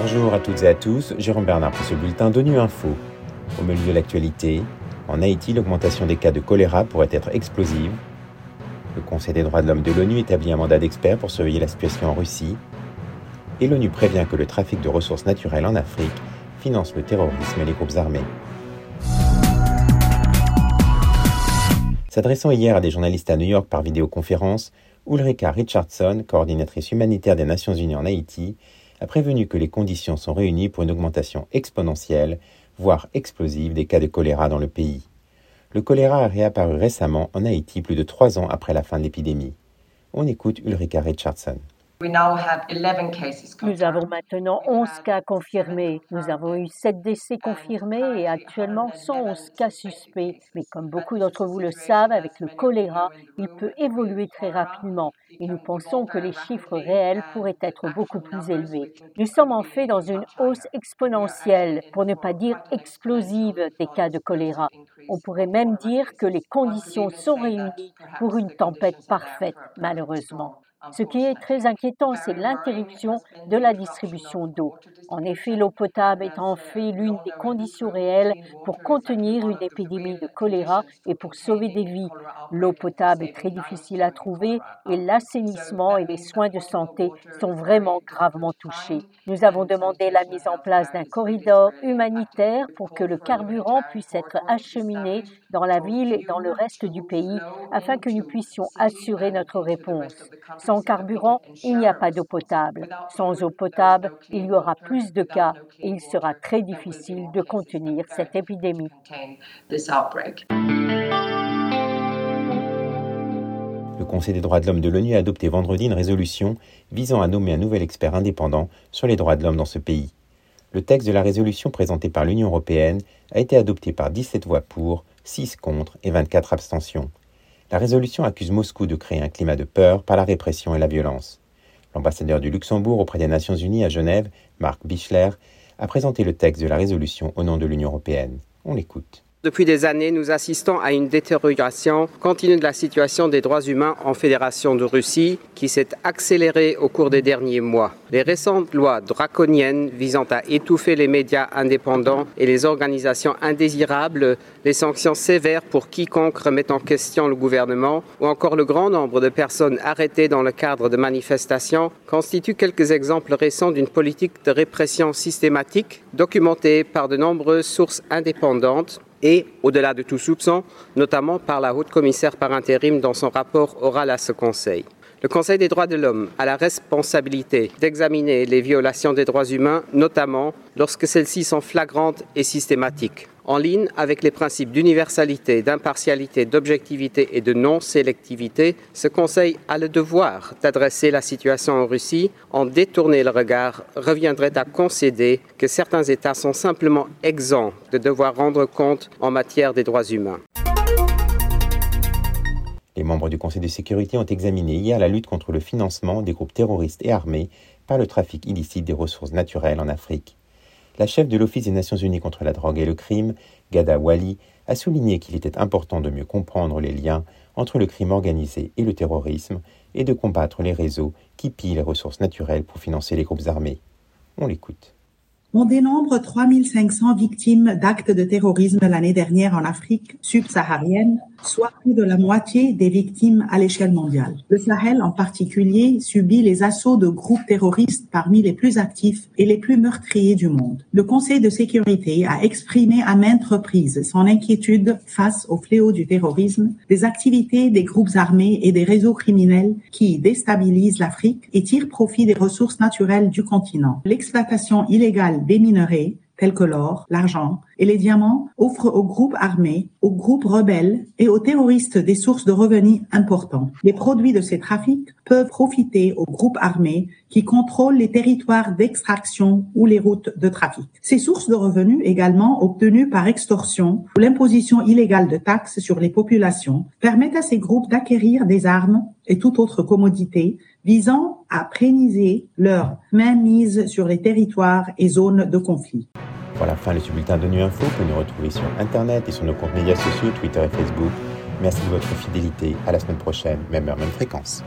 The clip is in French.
Bonjour à toutes et à tous, Jérôme Bernard pour ce bulletin d'ONU Info. Au milieu de l'actualité, en Haïti, l'augmentation des cas de choléra pourrait être explosive. Le Conseil des droits de l'homme de l'ONU établit un mandat d'experts pour surveiller la situation en Russie. Et l'ONU prévient que le trafic de ressources naturelles en Afrique finance le terrorisme et les groupes armés. S'adressant hier à des journalistes à New York par vidéoconférence, Ulrika Richardson, coordinatrice humanitaire des Nations Unies en Haïti, a prévenu que les conditions sont réunies pour une augmentation exponentielle, voire explosive, des cas de choléra dans le pays. Le choléra a réapparu récemment en Haïti plus de trois ans après la fin de l'épidémie. On écoute Ulrika Richardson. Nous avons maintenant 11 cas confirmés. Nous avons eu 7 décès confirmés et actuellement 111 cas suspects. Mais comme beaucoup d'entre vous le savent, avec le choléra, il peut évoluer très rapidement et nous pensons que les chiffres réels pourraient être beaucoup plus élevés. Nous sommes en fait dans une hausse exponentielle, pour ne pas dire explosive, des cas de choléra. On pourrait même dire que les conditions sont réunies pour une tempête parfaite, malheureusement. Ce qui est très inquiétant, c'est l'interruption de la distribution d'eau. En effet, l'eau potable est en fait l'une des conditions réelles pour contenir une épidémie de choléra et pour sauver des vies. L'eau potable est très difficile à trouver et l'assainissement et les soins de santé sont vraiment gravement touchés. Nous avons demandé la mise en place d'un corridor humanitaire pour que le carburant puisse être acheminé dans la ville et dans le reste du pays afin que nous puissions assurer notre réponse. Carburant, il n'y a pas d'eau potable. Sans eau potable, il y aura plus de cas et il sera très difficile de contenir cette épidémie. Le Conseil des droits de l'homme de l'ONU a adopté vendredi une résolution visant à nommer un nouvel expert indépendant sur les droits de l'homme dans ce pays. Le texte de la résolution présentée par l'Union européenne a été adopté par 17 voix pour, 6 contre et 24 abstentions. La résolution accuse Moscou de créer un climat de peur par la répression et la violence. L'ambassadeur du Luxembourg auprès des Nations Unies à Genève, Marc Bichler, a présenté le texte de la résolution au nom de l'Union européenne. On l'écoute. Depuis des années, nous assistons à une détérioration continue de la situation des droits humains en Fédération de Russie qui s'est accélérée au cours des derniers mois. Les récentes lois draconiennes visant à étouffer les médias indépendants et les organisations indésirables, les sanctions sévères pour quiconque remet en question le gouvernement ou encore le grand nombre de personnes arrêtées dans le cadre de manifestations constituent quelques exemples récents d'une politique de répression systématique documentée par de nombreuses sources indépendantes et, au-delà de tout soupçon, notamment par la haute commissaire par intérim dans son rapport oral à ce Conseil. Le Conseil des droits de l'homme a la responsabilité d'examiner les violations des droits humains, notamment lorsque celles-ci sont flagrantes et systématiques. En ligne avec les principes d'universalité, d'impartialité, d'objectivité et de non-sélectivité, ce Conseil a le devoir d'adresser la situation en Russie. En détourner le regard reviendrait à concéder que certains États sont simplement exempts de devoir rendre compte en matière des droits humains. Les membres du Conseil de sécurité ont examiné hier la lutte contre le financement des groupes terroristes et armés par le trafic illicite des ressources naturelles en Afrique. La chef de l'Office des Nations Unies contre la drogue et le crime, Gada Wali, a souligné qu'il était important de mieux comprendre les liens entre le crime organisé et le terrorisme et de combattre les réseaux qui pillent les ressources naturelles pour financer les groupes armés. On l'écoute. On dénombre 3500 victimes d'actes de terrorisme l'année dernière en Afrique subsaharienne, soit plus de la moitié des victimes à l'échelle mondiale. Le Sahel en particulier subit les assauts de groupes terroristes parmi les plus actifs et les plus meurtriers du monde. Le Conseil de sécurité a exprimé à maintes reprises son inquiétude face au fléau du terrorisme, des activités des groupes armés et des réseaux criminels qui déstabilisent l'Afrique et tirent profit des ressources naturelles du continent. L'exploitation illégale des minerais, tels que l'or, l'argent et les diamants, offrent aux groupes armés, aux groupes rebelles et aux terroristes des sources de revenus importants. Les produits de ces trafics peuvent profiter aux groupes armés qui contrôlent les territoires d'extraction ou les routes de trafic. Ces sources de revenus également obtenues par extorsion ou l'imposition illégale de taxes sur les populations permettent à ces groupes d'acquérir des armes et toute autre commodité visant à préniser leur mainmise sur les territoires et zones de conflit. Voilà, fin de ce de Nu Info que nous retrouver sur Internet et sur nos comptes médias sociaux, Twitter et Facebook. Merci de votre fidélité. À la semaine prochaine, même heure, même fréquence.